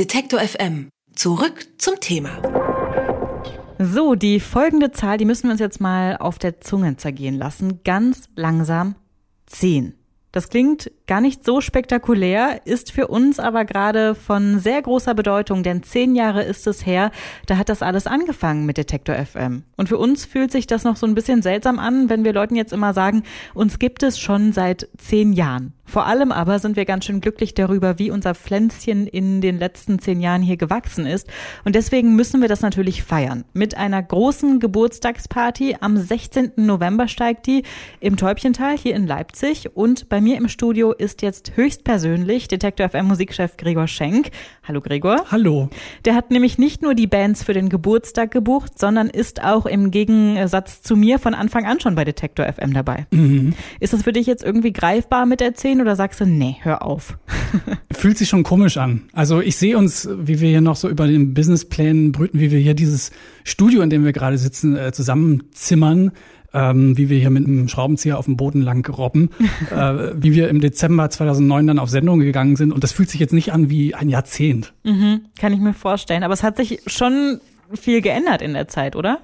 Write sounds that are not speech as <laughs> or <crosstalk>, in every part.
Detektor FM. Zurück zum Thema. So, die folgende Zahl, die müssen wir uns jetzt mal auf der Zunge zergehen lassen. Ganz langsam. Zehn. Das klingt gar nicht so spektakulär, ist für uns aber gerade von sehr großer Bedeutung, denn zehn Jahre ist es her, da hat das alles angefangen mit Detektor FM. Und für uns fühlt sich das noch so ein bisschen seltsam an, wenn wir Leuten jetzt immer sagen, uns gibt es schon seit zehn Jahren. Vor allem aber sind wir ganz schön glücklich darüber, wie unser Pflänzchen in den letzten zehn Jahren hier gewachsen ist. Und deswegen müssen wir das natürlich feiern. Mit einer großen Geburtstagsparty. Am 16. November steigt die im Täubchental hier in Leipzig. Und bei mir im Studio ist jetzt höchstpersönlich Detektor FM Musikchef Gregor Schenk. Hallo Gregor. Hallo. Der hat nämlich nicht nur die Bands für den Geburtstag gebucht, sondern ist auch im Gegensatz zu mir von Anfang an schon bei Detektor FM dabei. Mhm. Ist das für dich jetzt irgendwie greifbar mit der 10 oder sagst du, nee, hör auf? <laughs> Fühlt sich schon komisch an. Also ich sehe uns, wie wir hier noch so über den Businessplänen brüten, wie wir hier dieses Studio, in dem wir gerade sitzen, äh, zusammenzimmern. Ähm, wie wir hier mit einem Schraubenzieher auf dem Boden lang robben, <laughs> äh, wie wir im Dezember 2009 dann auf Sendung gegangen sind. Und das fühlt sich jetzt nicht an wie ein Jahrzehnt. Mhm, kann ich mir vorstellen. Aber es hat sich schon viel geändert in der Zeit, oder?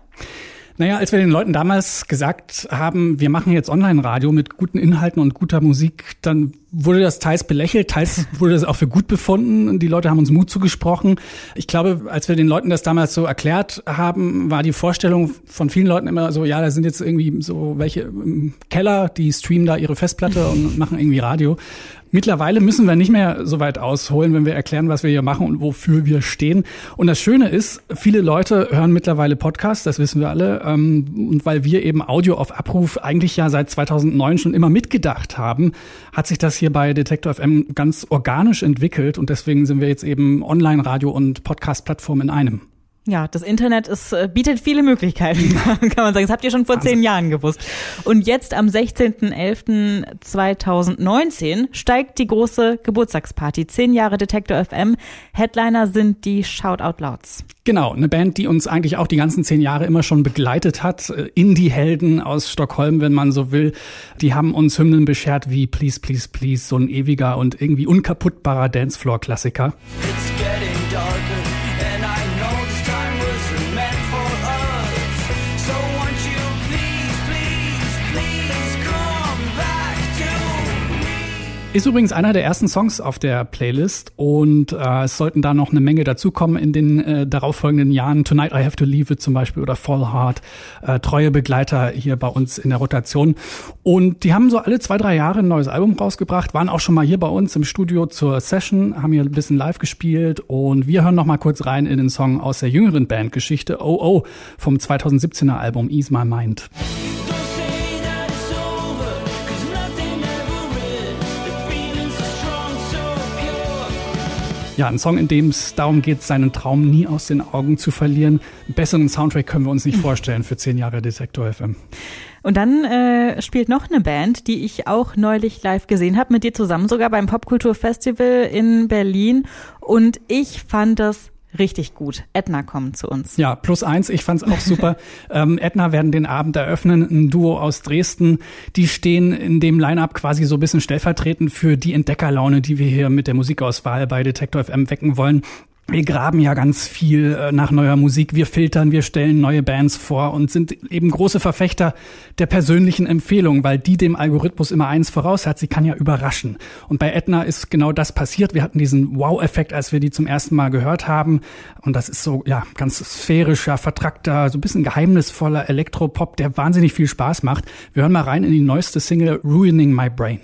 Naja, als wir den Leuten damals gesagt haben, wir machen jetzt Online-Radio mit guten Inhalten und guter Musik, dann wurde das teils belächelt, teils <laughs> wurde das auch für gut befunden. Die Leute haben uns Mut zugesprochen. Ich glaube, als wir den Leuten das damals so erklärt haben, war die Vorstellung von vielen Leuten immer so, ja, da sind jetzt irgendwie so welche im Keller, die streamen da ihre Festplatte und machen irgendwie Radio. Mittlerweile müssen wir nicht mehr so weit ausholen, wenn wir erklären, was wir hier machen und wofür wir stehen. Und das Schöne ist, viele Leute hören mittlerweile Podcasts, das wissen wir alle. Ähm, und weil wir eben Audio auf Abruf eigentlich ja seit 2009 schon immer mitgedacht haben, hat sich das hier bei Detektor FM ganz organisch entwickelt. Und deswegen sind wir jetzt eben Online-Radio und Podcast-Plattform in einem. Ja, das Internet ist, äh, bietet viele Möglichkeiten, <laughs> kann man sagen. Das habt ihr schon vor zehn Jahren gewusst. Und jetzt am 16.11.2019 steigt die große Geburtstagsparty. Zehn Jahre Detektor FM. Headliner sind die Shoutout Louds. Genau, eine Band, die uns eigentlich auch die ganzen zehn Jahre immer schon begleitet hat. Äh, Indie-Helden aus Stockholm, wenn man so will. Die haben uns Hymnen beschert wie Please, Please, Please, so ein ewiger und irgendwie unkaputtbarer Dancefloor-Klassiker. Ist übrigens einer der ersten Songs auf der Playlist und äh, es sollten da noch eine Menge dazukommen in den äh, darauffolgenden Jahren. Tonight I Have to Leave It zum Beispiel oder Fall Hard, äh, treue Begleiter hier bei uns in der Rotation. Und die haben so alle zwei, drei Jahre ein neues Album rausgebracht, waren auch schon mal hier bei uns im Studio zur Session, haben hier ein bisschen live gespielt und wir hören noch mal kurz rein in den Song aus der jüngeren Bandgeschichte Oh Oh vom 2017er Album Ease My Mind. Ja, ein Song, in dem es darum geht, seinen Traum nie aus den Augen zu verlieren. Einen besseren Soundtrack können wir uns nicht <laughs> vorstellen für zehn Jahre Detektor FM. Und dann äh, spielt noch eine Band, die ich auch neulich live gesehen habe, mit dir zusammen sogar beim Popkulturfestival in Berlin. Und ich fand das richtig gut. Edna kommen zu uns. Ja, plus eins, ich fand's auch super. <laughs> ähm, Edna werden den Abend eröffnen, ein Duo aus Dresden. Die stehen in dem Line-Up quasi so ein bisschen stellvertretend für die Entdeckerlaune, die wir hier mit der Musikauswahl bei Detektor FM wecken wollen wir graben ja ganz viel äh, nach neuer Musik, wir filtern, wir stellen neue Bands vor und sind eben große Verfechter der persönlichen Empfehlung, weil die dem Algorithmus immer eins voraus hat, sie kann ja überraschen. Und bei Edna ist genau das passiert. Wir hatten diesen Wow-Effekt, als wir die zum ersten Mal gehört haben. Und das ist so, ja, ganz sphärischer, vertrackter, so ein bisschen geheimnisvoller Elektropop, der wahnsinnig viel Spaß macht. Wir hören mal rein in die neueste Single Ruining My Brain.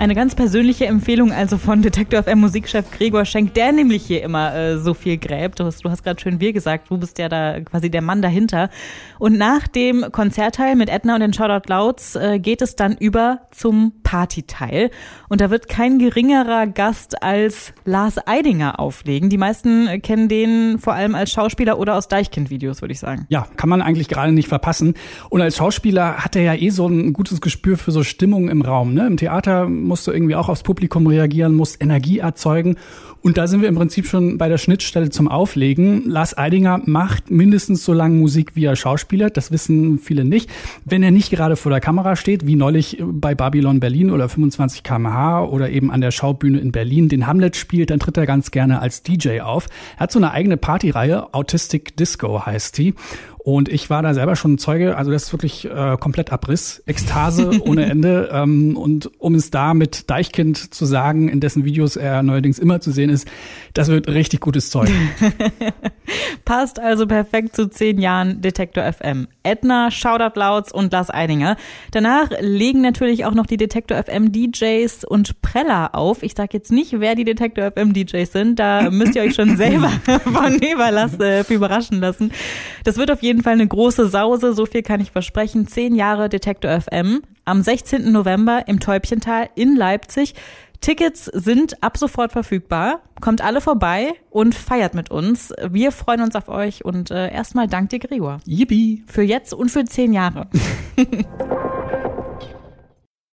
Eine ganz persönliche Empfehlung also von Detektor FM Musikchef Gregor Schenk, der nämlich hier immer äh, so viel gräbt. Du hast, du hast gerade schön wir gesagt, du bist ja da quasi der Mann dahinter. Und nach dem Konzertteil mit Edna und den Shoutout Louds äh, geht es dann über zum Partyteil. Und da wird kein geringerer Gast als Lars Eidinger auflegen. Die meisten kennen den vor allem als Schauspieler oder aus Deichkind-Videos, würde ich sagen. Ja, kann man eigentlich gerade nicht verpassen. Und als Schauspieler hat er ja eh so ein gutes Gespür für so Stimmung im Raum. Ne? Im Theater musst du irgendwie auch aufs Publikum reagieren, musst Energie erzeugen. Und da sind wir im Prinzip schon bei der Schnittstelle zum Auflegen. Lars Eidinger macht mindestens so lange Musik, wie er Schauspieler. Das wissen viele nicht. Wenn er nicht gerade vor der Kamera steht, wie neulich bei Babylon Berlin oder 25 kmh oder eben an der Schaubühne in Berlin den Hamlet spielt, dann tritt er ganz gerne als DJ auf. Er hat so eine eigene Partyreihe, Autistic Disco heißt die. Und ich war da selber schon Zeuge, also das ist wirklich äh, komplett Abriss, Ekstase <laughs> ohne Ende. Ähm, und um es da mit Deichkind zu sagen, in dessen Videos er neuerdings immer zu sehen ist, das wird richtig gutes Zeug. <laughs> Passt also perfekt zu zehn Jahren Detektor FM. Edna, Shoutout Louds und Lars Eidinger. Danach legen natürlich auch noch die Detektor FM DJs und Preller auf. Ich sag jetzt nicht, wer die Detektor FM DJs sind. Da müsst ihr euch schon <laughs> selber von Neverlass äh, überraschen lassen. Das wird auf jeden Fall eine große Sause. So viel kann ich versprechen. Zehn Jahre Detektor FM. Am 16. November im Täubchental in Leipzig. Tickets sind ab sofort verfügbar. Kommt alle vorbei und feiert mit uns. Wir freuen uns auf euch und äh, erstmal dank dir, Gregor. Yippie. Für jetzt und für zehn Jahre. <laughs>